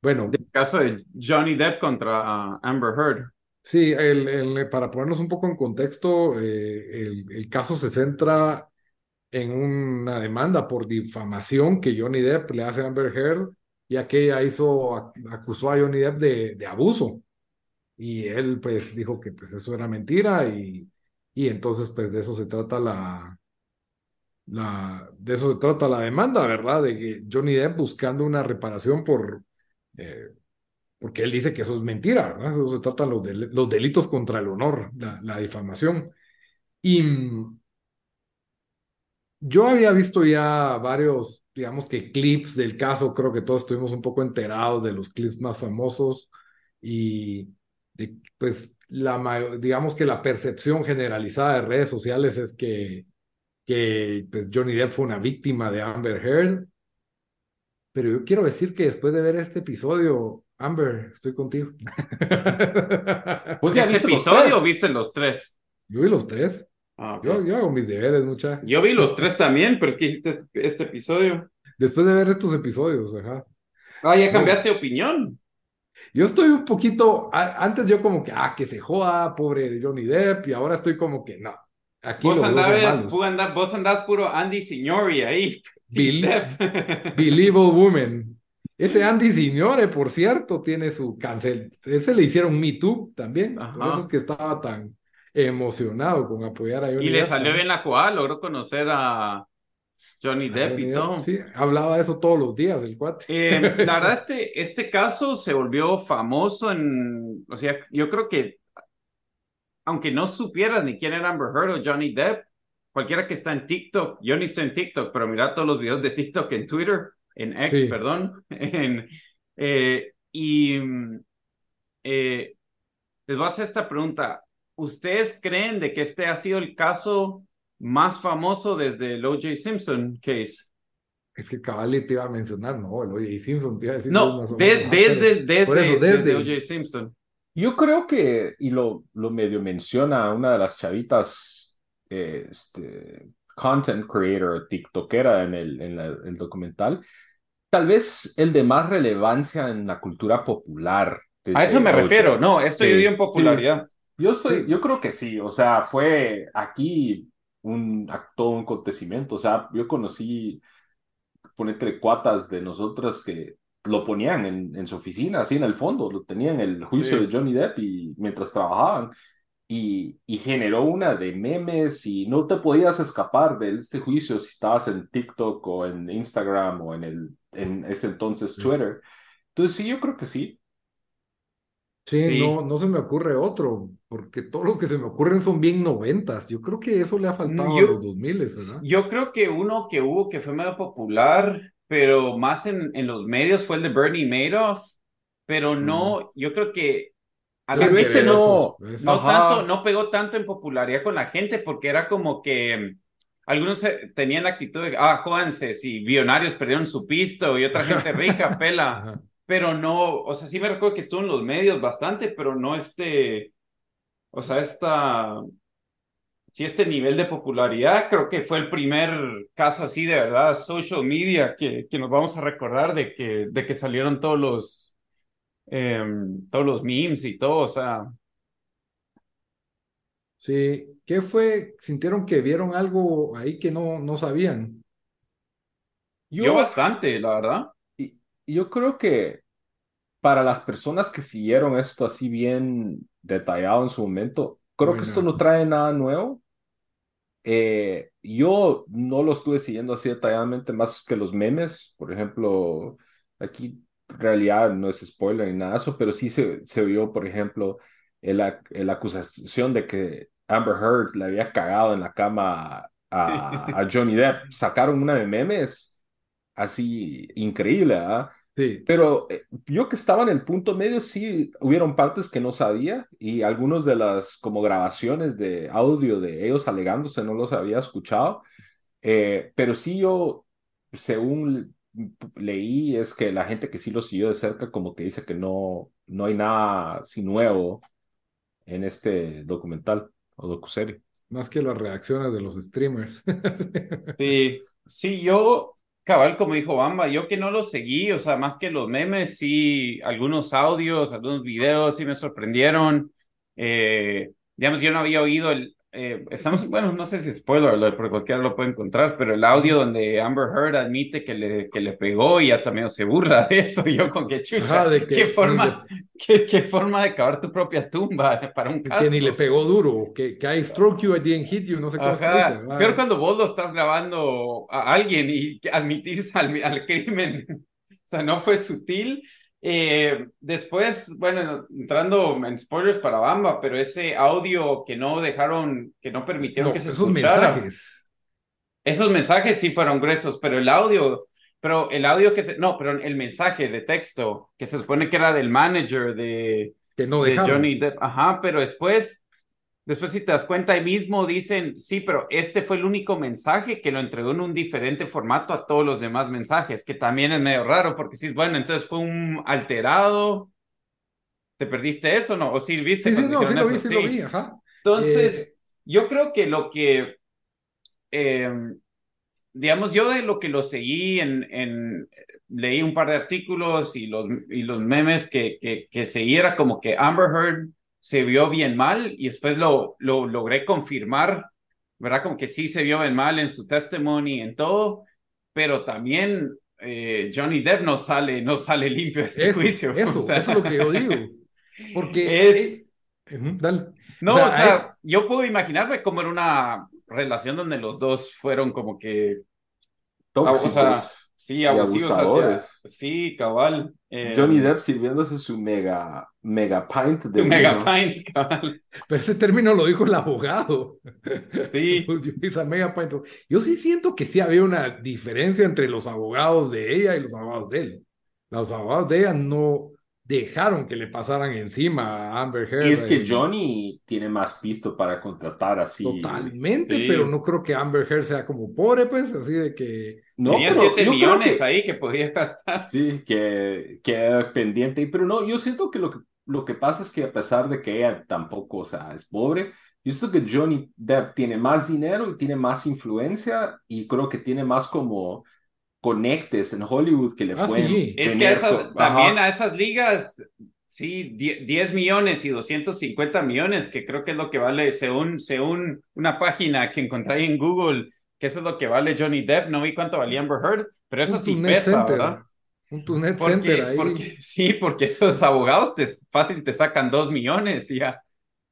Bueno, El caso de Johnny Depp contra ah, Amber Heard. Sí, el, el- para ponernos un poco en contexto, eh, el, el caso se centra en una demanda por difamación que Johnny Depp le hace a Amber Heard, ya que ella hizo, ac- acusó a Johnny Depp de, de abuso. Y él pues dijo que pues eso era mentira y, y entonces pues de eso se trata la, la, de eso se trata la demanda, ¿verdad? De que Johnny Depp buscando una reparación por... eh, porque él dice que eso es mentira, ¿verdad? Eso se tratan los, del- los delitos contra el honor, la, la difamación. Y mm, yo había visto ya varios, digamos que clips del caso, creo que todos estuvimos un poco enterados de los clips más famosos y de, pues la, digamos que la percepción generalizada de redes sociales es que, que pues, Johnny Depp fue una víctima de Amber Heard. Pero yo quiero decir que después de ver este episodio, Amber, estoy contigo. ¿Este viste los episodio o viste los tres? Yo vi los tres. Ah. Yo, yo hago mis deberes, mucha. Yo vi los tres también, pero es que dijiste este, este episodio. Después de ver estos episodios, ajá. Ah, ya cambiaste de opinión. Yo estoy un poquito, antes yo como que, ah, que se joda, pobre Johnny Depp, y ahora estoy como que, no, aquí vos, andabas, vos andabas puro Andy Signori ahí. Believable Woman. Ese Andy Signore, por cierto, tiene su cancel. Ese le hicieron Me Too también. Por eso es que estaba tan emocionado con apoyar a Johnny Y le salió bien la jugada, logró conocer a Johnny Depp y todo. Sí, hablaba de eso todos los días, el cuate. Eh, la verdad, este, este caso se volvió famoso en. O sea, yo creo que. Aunque no supieras ni quién era Amber Heard o Johnny Depp, cualquiera que está en TikTok, yo ni estoy en TikTok, pero mira todos los videos de TikTok en Twitter en X, perdón, en, eh, y eh, les voy a hacer esta pregunta. ¿Ustedes creen de que este ha sido el caso más famoso desde el O.J. Simpson case? Es que Cavalli te iba a mencionar, no, el O.J. Simpson te iba a decir. No, desde, desde, desde O.J. Simpson. Yo creo que, y lo, lo medio menciona una de las chavitas, este, content creator, tiktokera en el, en el documental, tal vez el de más relevancia en la cultura popular. A eso me refiero, no, esto yo digo en popularidad. Yo, soy, yo creo que sí, o sea, fue aquí un acto, un acontecimiento, o sea, yo conocí, entre cuatas de nosotras que lo ponían en, en, su oficina, así en el fondo, lo tenían el juicio de Johnny Depp y mientras trabajaban y, y, generó una de memes y no te podías escapar de este juicio si estabas en TikTok o en Instagram o en, el, en ese entonces Twitter. Entonces sí, yo creo que sí. Sí, No, no se me ocurre otro, porque todos los que se me ocurren son bien noventas. Yo creo que eso le ha faltado a los 2000, ¿verdad? Yo creo que uno que hubo que fue medio popular, pero más en, en los medios fue el de Bernie Madoff, pero no, yo creo que a la vez no, no, tanto, no pegó tanto en popularidad con la gente porque era como que algunos tenían la actitud de, ah, jódanse, si billonarios perdieron su pisto y otra gente rica, pela. Pero no, o sea, sí me recuerdo que estuvo en los medios bastante, pero no este, o sea, esta, sí este nivel de popularidad, creo que fue el primer caso así de verdad, social media, que, que nos vamos a recordar de que, de que salieron todos los Em, todos los memes y todo, o sea. Sí, ¿qué fue? ¿Sintieron que vieron algo ahí que no, no sabían? Yo, bastante, la verdad. Y, yo creo que para las personas que siguieron esto así bien detallado en su momento, creo que esto no trae nada nuevo. Eh, yo no lo estuve siguiendo así detalladamente más que los memes. Por ejemplo, aquí realidad no es spoiler ni nada de eso, pero sí se, se vio, por ejemplo, la acusación de que Amber Heard le había cagado en la cama a, a Johnny Depp. Sacaron una de memes así increíble, ¿ah? Sí. Pero eh, yo que estaba en el punto medio, sí hubieron partes que no sabía y algunos de las como grabaciones de audio de ellos alegándose no los había escuchado. Eh, pero sí yo, según leí es que la gente que sí lo siguió de cerca como que dice que no, no hay nada así nuevo en este documental o docuserie. Más que las reacciones de los streamers. sí, sí, yo, cabal, como dijo Bamba, yo que no lo seguí, o sea, más que los memes, sí, algunos audios, algunos videos sí me sorprendieron. Eh, digamos, yo no había oído el, eh, estamos, bueno, no sé si spoiler porque cualquiera lo puede encontrar, pero el audio donde Amber Heard admite que le, que le pegó y hasta medio se burla de eso, yo con qué chucha, de qué, forma, qué, qué, forma de cavar tu propia tumba para un caso. Que ni le pegó duro, que, que I stroke you, I didn't hit you, no sé cómo Ajá. Peor cuando vos lo estás grabando a alguien y admitís al, al crimen, o sea, no fue sutil eh, después, bueno, entrando en spoilers para Bamba, pero ese audio que no dejaron, que no permitieron que se esos mensajes. Esos mensajes sí fueron gruesos, pero el audio, pero el audio que se, no, pero el mensaje de texto que se supone que era del manager de, que no de Johnny Depp, ajá, pero después Después, si te das cuenta, ahí mismo dicen, sí, pero este fue el único mensaje que lo entregó en un diferente formato a todos los demás mensajes, que también es medio raro, porque sí, bueno, entonces fue un alterado. ¿Te perdiste eso no? ¿O sí viste? Sí, sí, no, sí lo vi, sí, lo vi, ajá. Entonces, eh, yo creo que lo que... Em, digamos, yo de lo que lo seguí en, en leí un par de artículos y los, y los memes que, que, que seguí era como que Amber Heard se vio bien mal y después lo, lo logré confirmar, ¿verdad? Como que sí se vio bien mal en su testimony, en todo, pero también eh, Johnny Depp no sale, no sale limpio este juicio. Eso, eso es lo que yo digo. Porque es... dale. No, o sea, yo puedo imaginarme como en una relación donde los dos fueron como que tóxicos. sí, abusivos. sí, cabal. Johnny em, Depp sirviéndose su mega, mega pint de Mega pint, cabal. Pero ese término lo dijo el abogado. Sí. mega pint. Yo sí siento que sí había una diferencia entre los abogados de ella y los abogados de él. Los abogados de ella no, dejaron que le pasaran encima a Amber Heard. Y es que Johnny tiene más pisto para contratar así. Totalmente, pero no creo que Amber Heard sea como pobre, pues, así de que... No, Tenía pero 7 millones ahí que podía gastar. Sí, que, que pendiente, pero no, yo siento que lo, que lo que pasa es que a pesar de que ella tampoco, o sea, es pobre, yo siento que Johnny Depp tiene más dinero y tiene más influencia y creo que tiene más como conectes en Hollywood que le ah, pueden. Es que también a esas ligas, sí, 10 millones y 250 millones, que creo que es lo que vale según, según una página que encontré en Google, que eso es lo que vale Johnny Depp. No vi cuánto valía Amber Heard, pero eso sí pesa, ¿verdad? Un Tunet Center ahí. sí, porque esos abogados te, fácil te sacan 2 millones y ya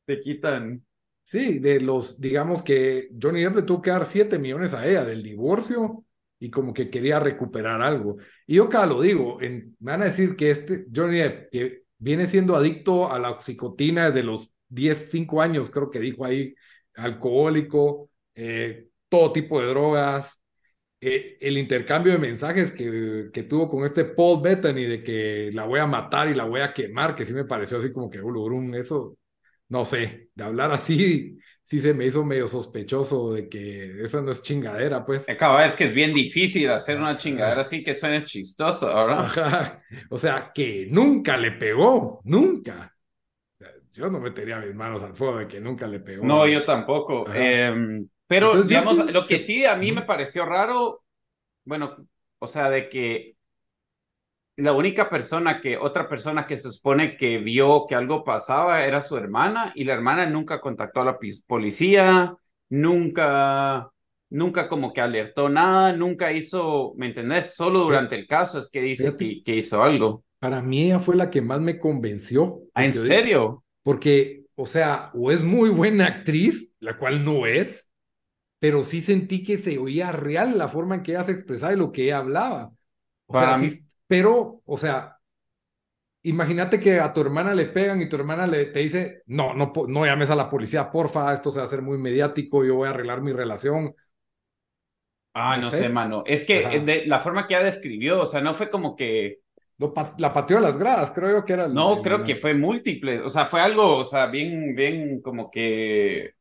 te quitan. Sí, de los, digamos que Johnny Depp le tuvo que dar 7 millones a ella del divorcio y como que quería recuperar algo. Y yo cada lo digo, en, me van a decir que este Johnny Depp, que viene siendo adicto a la oxicotina desde los 10, 5 años, creo que dijo ahí, alcohólico, eh, todo tipo de drogas, eh, el intercambio de mensajes que, que, tuvo con este Paul Bettany de que la voy a matar y la voy a quemar, que sí me pareció así como que, uh, eso, no sé, de hablar así sí se me hizo medio sospechoso de que esa no es chingadera, pues. Acaba, es que es bien difícil hacer una chingadera así que suene chistoso, ¿verdad? O sea, que nunca le pegó, nunca. Yo no metería mis manos al fuego de que nunca le pegó. No, yo tampoco. Em, pero, digamos, lo que sí a mí me pareció raro, bueno, o sea, de que la única persona que, otra persona que se supone que vio que algo pasaba era su hermana y la hermana nunca contactó a la policía, nunca, nunca como que alertó nada, nunca hizo, ¿me entendés? Solo durante el caso es que dice que, hizo algo. Para mí ella fue la que más me convenció. ¿Ah, ¿En serio? Porque, o sea, o es muy buena actriz, la cual no es, pero sí sentí que se oía real la forma en que ella se expresaba y lo que ella hablaba. O sea, sí, pero, o sea, imagínate que a tu hermana le pegan y tu hermana le, te dice, no, no, no llames a la policía, porfa, esto se va a hacer muy mediático, yo voy a arreglar mi relación. Ah, no, sé. mano. Es que de, la forma que ella describió, o sea, no fue como que... la pateó a las gradas, creo yo que era... no, creo que fue múltiple, o sea, fue algo, o sea, bien, bien como que...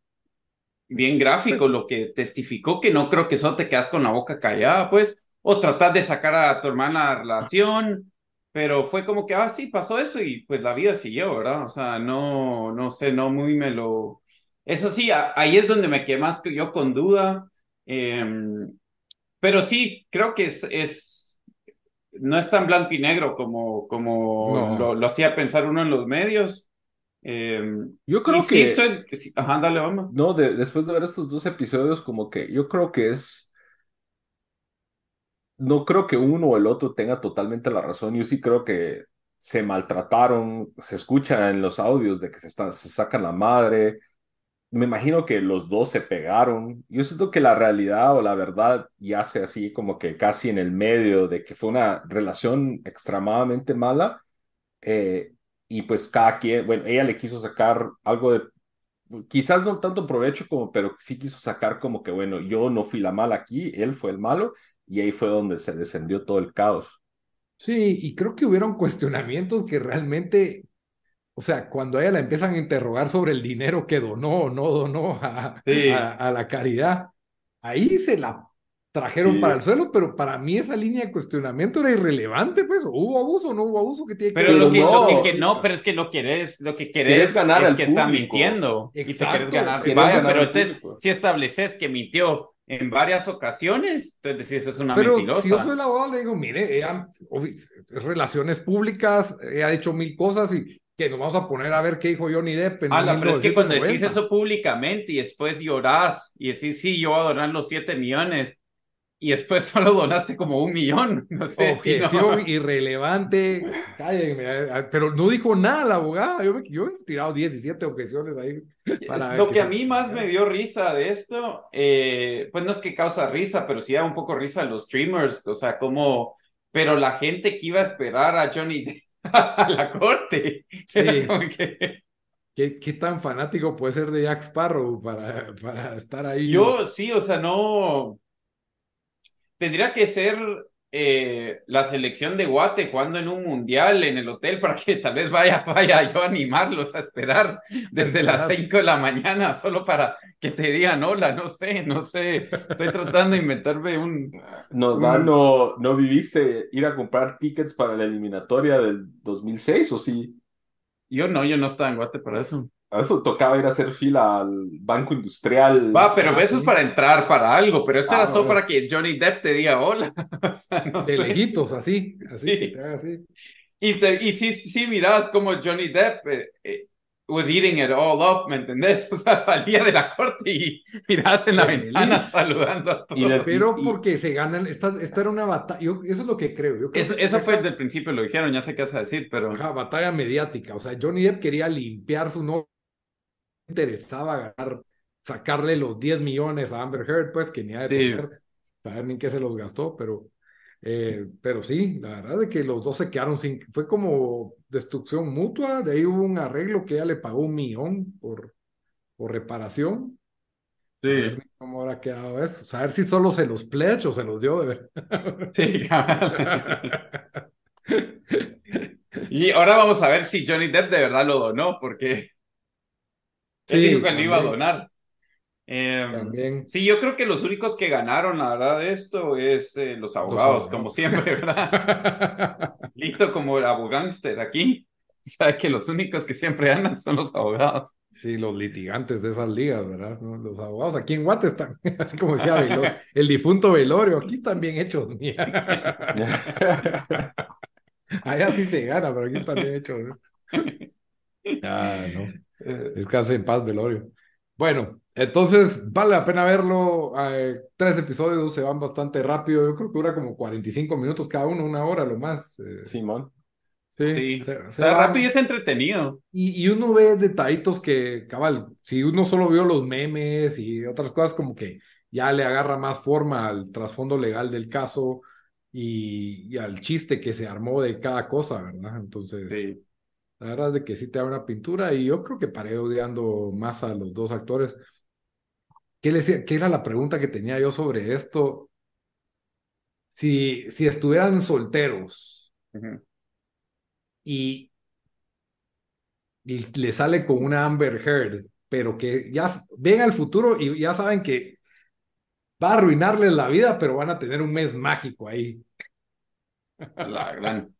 Bien gráfico lo que testificó, que no creo que eso te quedas con la boca callada, pues o tratar de sacar a tu hermana la relación, pero fue como que, ah, sí, pasó eso y pues la vida siguió, ¿verdad? O sea, no, no sé, no muy me lo... Eso sí, ahí es donde me quedé más yo con duda, em, pero sí, creo que es, es, no es tan blanco y negro como, como lo, hacía pensar uno en los medios. Em, yo creo que... Sí Ajá, dale, vamos. No, después de ver estos dos episodios, como que yo creo que es no creo que uno o el otro tenga totalmente la razón. Yo sí creo que se maltrataron, se escucha en los audios de que se, están, se sacan la madre. Me imagino que los dos se pegaron. Yo siento que la realidad o la verdad yace así como que casi en el medio de que fue una relación extremadamente mala. Eh, y pues cada quien, bueno, ella le quiso sacar algo de, quizás no tanto provecho como, pero sí quiso sacar como que, bueno, yo no fui la mala aquí, él fue el malo y ahí fue donde se descendió todo el caos. Sí, y creo que hubieron cuestionamientos que realmente, o sea, cuando a ella la empiezan a interrogar sobre el dinero que donó o no donó a, a, la caridad, ahí se la trajeron para el suelo, pero para mí esa línea de cuestionamiento era irrelevante, pues, ¿hubo abuso o no hubo abuso? que tiene pero lo que, no, lo que, no, pero es que lo quieres, lo que querés, ganar es que está mintiendo y te quieres ganar. pero entonces, si estableces que mintió en varias ocasiones. Entonces decís, es una Pero mentirosa. si yo soy el abogado, le digo, mire, ella, relaciones públicas, ella ha dicho mil cosas y que nos vamos a poner a ver qué dijo Johnny Depp en Ala, pero es que cuando decís 1990. eso públicamente y después llorás y decís, sí, yo voy a donar los 7 millones y después solo donaste como un millón. No sé si no- Objeción irrelevante, cállenme, eh, pero no dijo nada la abogada, yo, me, yo he tirado 17 objeciones ahí. para lo que a se- mí más me dio risa de esto, eh, pues no es que causa risa, pero sí da un poco risa a los streamers, o sea, como, pero la gente que iba a esperar a Johnny a la corte, Sí. que ¿Qué, qué tan fanático puede ser de Jack Sparrow para, para estar ahí? yo sí, o sea, no, tendría que ser eh, la selección de Guate jugando en un mundial en el hotel para que tal vez vaya, vaya yo a animarlos a esperar desde las Esperar. 5 de la mañana solo para que te digan hola, no sé, no sé, estoy tratando de inventarme un... Nos da no, no viviste ir a comprar tickets para la eliminatoria del 2006 o sí? Yo no, yo no estaba en Guate para eso. Eso tocaba ir a hacer fila al Banco Industrial. Va, pero Ah, eso sí. es para entrar para algo, pero esto Ah, era solo bueno. para que Johnny Depp te diga hola. O sea, no de sé. lejitos, así, así, Sí. que te haga así. Y, te- y sí, sí mirabas como Johnny Depp eh, eh, was eating it all up, ¿me entendés? O sea, salía de la corte y mirabas en la Feliz. ventana saludando a todos. Y les- Pero y- porque se ganan, esta, esta era una batalla, yo- eso es lo que creo. Yo creo Eso, que eso fue esta- desde el principio, lo dijeron, ya sé qué vas a decir, pero... Ajá, batalla mediática. O sea, Johnny Depp quería limpiar su nombre. Interesaba ganar, sacarle los 10 millones a Amber Heard, pues, que ni ha de Sí. tener, saber ni en qué se los gastó, pero, eh, pero sí, la verdad es que los dos se quedaron sin. Fue como destrucción mutua. De ahí hubo un arreglo que ella le pagó un millón por, por reparación. A ver cómo habrá quedado eso. Saber si solo se los o se los dio de verdad. Sí. Y ahora vamos a ver si Johnny Depp de verdad lo donó, porque él Sí, dijo que lo iba a también. donar. Eh, También. Sí, yo creo que los únicos que ganaron, la verdad, de esto es eh, los abogados, abogados. como siempre, ¿verdad? Listo como el abogánster aquí. O sea, que los únicos que siempre ganan son los abogados. Sí, los litigantes de esas ligas, ¿verdad? ¿No? Los abogados aquí en Guate están, así como decía Velo- el difunto Velorio, aquí están bien hechos. Allá sí se gana, pero aquí están bien hechos. ¿no? Ah, no. Eh, Descanse en paz, Velorio. Bueno, entonces vale la pena verlo. eh, tres episodios se van bastante rápido. Yo creo que dura como 45 minutos cada uno, una hora lo más. eh, Simón. sí, sí, se- se sea, van. rápido y es entretenido. Y, y uno ve detallitos que, cabal, si uno solo vio los memes y otras cosas, como que ya le agarra más forma al trasfondo legal del caso y, y al chiste que se armó de cada cosa, ¿verdad? Entonces, Sí. La verdad es de que sí te da una pintura y yo creo que paré odiando más a los dos actores. ¿Qué, era la pregunta que tenía yo sobre esto? Si, si estuvieran solteros y, y le sale con una Amber Heard, pero que ya ven al futuro y ya saben que va a arruinarles la vida, pero van a tener un mes mágico ahí. La gran.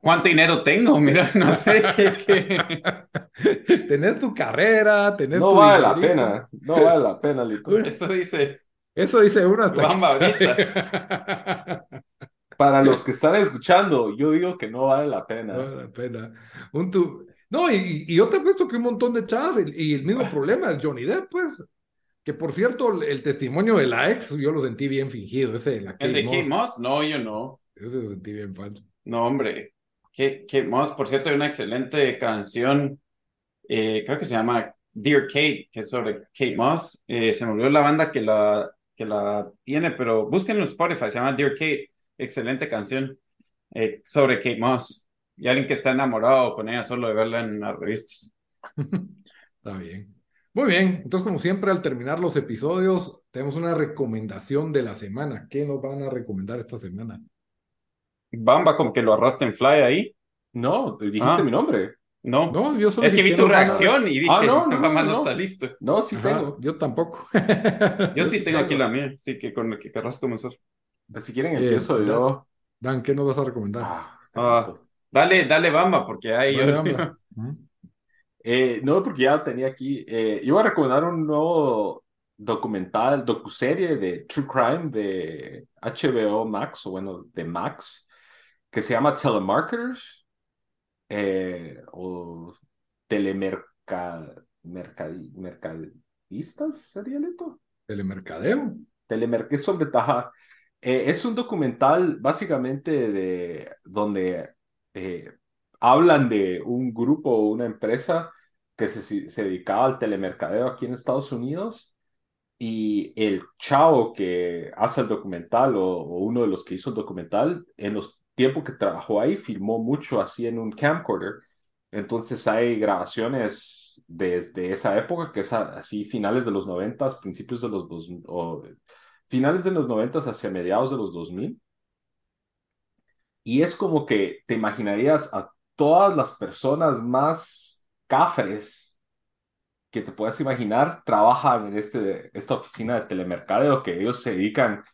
¿Cuánto dinero tengo? Mira, no sé qué. qué- tenés tu carrera, tenés No tu vale la pena. No vale la pena, Lito. Eso dice. Eso dice uno hasta está- Para los que están escuchando, yo digo que no vale la No pena. vale la pena. Un tu... No, y, y yo te apuesto que un montón de chavas, y, y el mismo problema es Johnny Depp, pues. Que por cierto, el testimonio de la ex, yo lo sentí bien fingido, ese de la ¿El Kate de Kate Moss. Moss? No, yo no. Ese lo sentí bien falso. No, hombre. Kate, Kate Moss, por cierto, hay una excelente canción. eh, creo que se llama Dear Kate, que es sobre Kate Moss. Eh, se me olvidó la banda que la, que la tiene, pero búsquenlo en Spotify, se llama Dear Kate. Excelente canción eh, sobre Kate Moss. Y alguien que está enamorado con ella solo de verla en las revistas. Está bien. Muy bien. Entonces, como siempre, al terminar los episodios, tenemos una recomendación de la semana. ¿Qué nos van a recomendar esta semana? Bamba, como que lo arrastra en fly ahí. No, dijiste Ah. mi nombre. No, No, yo solo es que vi tu reacción y dije, Ah, no, no, Bamba no, no. está listo. No, sí Ajá, tengo. yo tampoco. Yo sí sí tengo aquí la mía, así que con la que querrás comenzar. Si quieren, Eh, empiezo yo. Dan, ¿qué nos vas a recomendar? Ah, Ah. Dale, dale, Bamba, porque ahí yo- Bamba. Eh, no, porque ya tenía aquí. eh, iba a recomendar un nuevo documental, docuserie de True Crime de HBO Max, o bueno, de Max, que se llama Telemarketers, eh, o Telemercad, mercadistas, sería esto. Telemercadeo. Telemer es sobre Taja. Eh, es un documental básicamente de donde eh, hablan de un grupo o una empresa que se, se dedicaba al telemercadeo aquí en Estados Unidos y el chavo que hace el documental o, uno de los que hizo el documental, en los tiempos que trabajó ahí, filmó mucho así en un camcorder. Entonces hay grabaciones desde esa época, que es así finales de los noventas, principios de los dos, o finales de los noventas hacia mediados de los 2000. Y es como que te imaginarías a todas las personas más cafres que te puedas imaginar trabajan en este, esta oficina de telemercadeo que ellos se dedican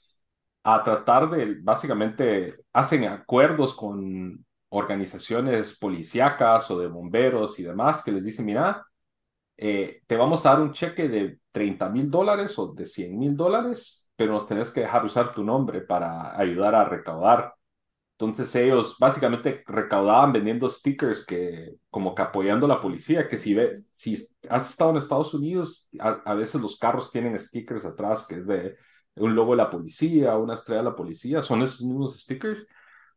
a tratar de, básicamente, hacen acuerdos con organizaciones policíacas o de bomberos y demás que les dicen, mira, eh, te vamos a dar un cheque de 30 mil dólares o de 100 mil dólares, pero nos tenés que dejar usar tu nombre para ayudar a recaudar entonces ellos básicamente recaudaban vendiendo stickers que como que apoyando a la policía, que si, ve, si has estado en Estados Unidos, a, veces los carros tienen stickers atrás que es de un logo de la policía, una estrella de la policía, son esos mismos stickers.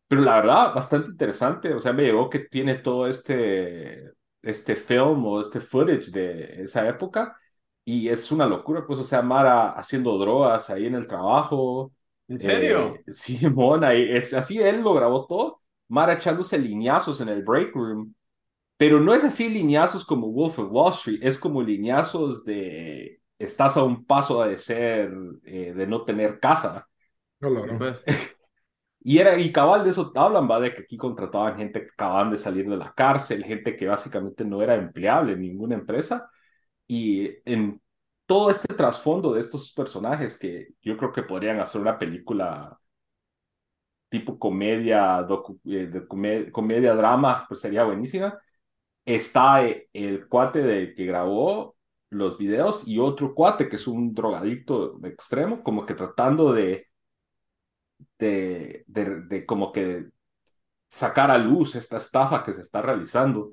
Pero la verdad, bastante interesante, o sea, me llegó que tiene todo este, este film o este footage de esa época y es una locura, pues, o sea, Mara haciendo drogas ahí en el trabajo, ¿En serio? Eh, sí, Mona, es así, él lo grabó todo. Mara echándose lineazos en el break room, pero no es así lineazos como Wolf of Wall Street, es como lineazos de estás a un paso de ser, eh, de no tener casa. No, no, pues. y, era, y cabal de eso hablan, va, de que aquí contrataban gente que acababan de salir de la cárcel, gente que básicamente no era empleable en ninguna empresa. Y en todo este trasfondo de estos personajes que yo creo que podrían hacer una película tipo comedia, eh, de comedia, drama, pues sería buenísima. Está eh, el cuate de, que grabó los videos y otro cuate que es un drogadicto extremo, como que tratando de, de, de, como que sacar a luz esta estafa que se está realizando.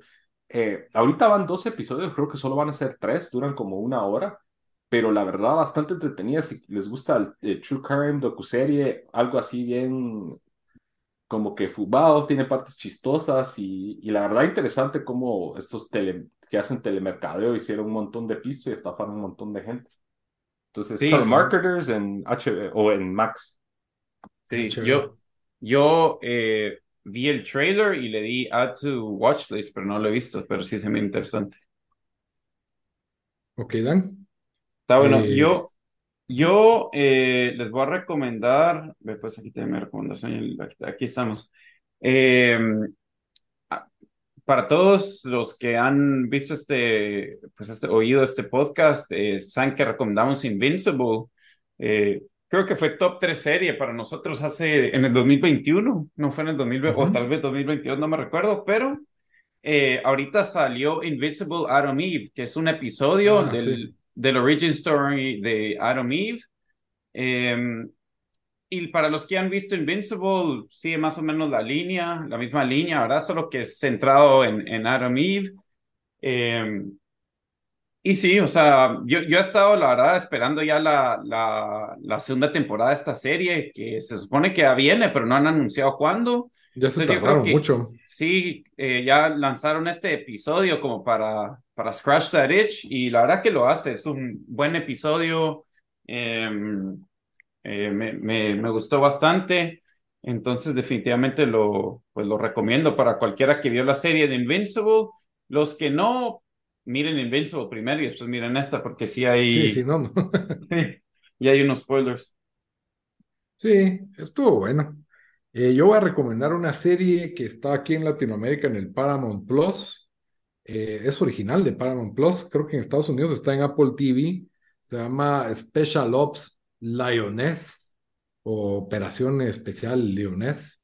Eh, ahorita van dos episodios, creo que solo van a ser tres, duran como una hora pero la verdad bastante entretenida. Si les gusta el, True Crime, docuserie, algo así bien como que fubado, tiene partes chistosas y, y la verdad interesante cómo estos tele, que hacen telemercadeo hicieron un montón de pisto y estafaron un montón de gente. Entonces, sí, telemarketers en HB o en Max. Sí, yo, yo eh, vi el trailer y le di add to watchlist, pero no lo he visto, pero sí se me interesante. Ok, Dan. Está bueno. Eh, yo, yo eh, les voy a recomendar, pues aquí tengo mi recomendación, aquí estamos. Em, para todos los que han visto este, pues este, oído este podcast, eh, saben que recomendamos Invincible. creo que fue top 3 serie para nosotros hace, en el 2021, no fue en el 2020, o tal vez 2022, no me recuerdo, pero ahorita salió Invincible Adam Eve, que es un episodio ah, del, del origin story de Adam Eve. Y para los que han visto Invincible, sigue más o menos la línea, la misma línea, ¿verdad? Solo que es centrado en, en Adam Eve. Em, y sí, o sea, yo, yo he estado, la verdad, esperando ya la, la, la, segunda temporada de esta serie, que se supone que ya viene, pero no han anunciado cuándo. Ya se tardaron mucho. Sí, eh, ya lanzaron este episodio como para, para Scratch That Itch y la verdad que lo hace. Es un buen episodio. Em, eh, me, me, me, gustó bastante. Entonces, definitivamente lo, pues lo recomiendo para cualquiera que vio la serie de Invincible. Los que no, miren Invincible primero y después miren esta, porque sí hay. Sí, sí, no, no. y hay unos spoilers. Sí, estuvo bueno. Eh, yo voy a recomendar una serie que está aquí en Latinoamérica en el Paramount Plus. Eh, es original de Paramount Plus. Creo que en Estados Unidos está en Apple TV. Se llama Special Ops Lioness o Operación Especial Lioness.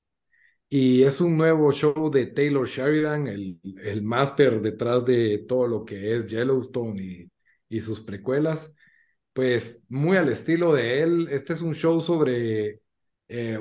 Y es un nuevo show de Taylor Sheridan, el, el máster detrás de todo lo que es Yellowstone y, y sus precuelas pues muy al estilo de él. Este es un show sobre eh,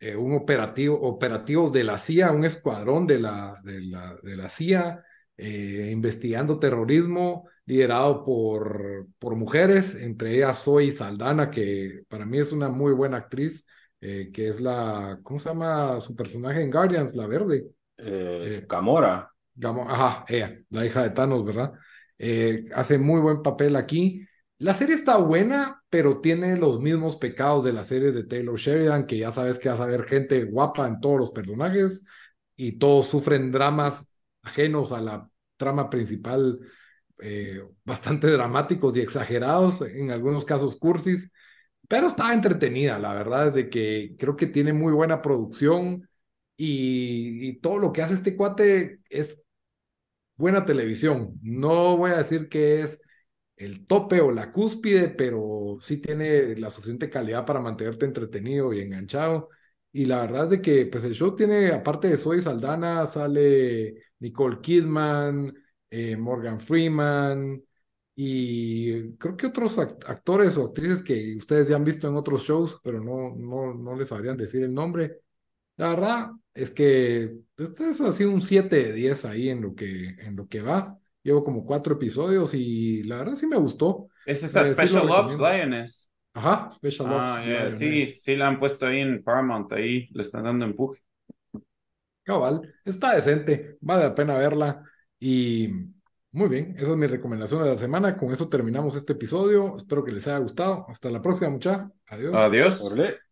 eh, un operativo, operativos de la CIA, un escuadrón de la, de la, de la CIA eh, investigando terrorismo liderado por, por mujeres, entre ellas Zoe Saldana, que para mí es una muy buena actriz, que es la, ¿cómo se llama su personaje en Guardians? La verde. Gamora. Ajá, ella, la hija de Thanos, ¿verdad? hace muy buen papel aquí. La serie está buena, pero tiene los mismos pecados de las series de Taylor Sheridan, que ya sabes que vas a ver gente guapa en todos los personajes y todos sufren dramas ajenos a la trama principal, eh, bastante dramáticos y exagerados, en algunos casos cursis, pero está entretenida, la verdad es de que creo que tiene muy buena producción y, todo lo que hace este cuate es buena televisión. No voy a decir que es el tope o la cúspide, pero sí tiene la suficiente calidad para mantenerte entretenido y enganchado. Y la verdad es de que pues el show tiene, aparte de Soy Saldana, sale Nicole Kidman, eh, Morgan Freeman y creo que otros actores o actrices que ustedes ya han visto en otros shows, pero no, no, no les sabrían decir el nombre. La verdad es que este, eso ha sido un 7 de 10 ahí en lo que, en lo que va. Llevo como cuatro episodios y la verdad sí me gustó. Es esa eh, Special Ops Lioness. Ajá, Special ah, Ops Sí, sí la han puesto ahí en Paramount, ahí le están dando empuje. Cabal, está decente, vale la pena verla y muy bien, esa es mi recomendación de la semana. Con eso terminamos este episodio. Espero que les haya gustado. Hasta la próxima, mucha. Adiós. Adiós.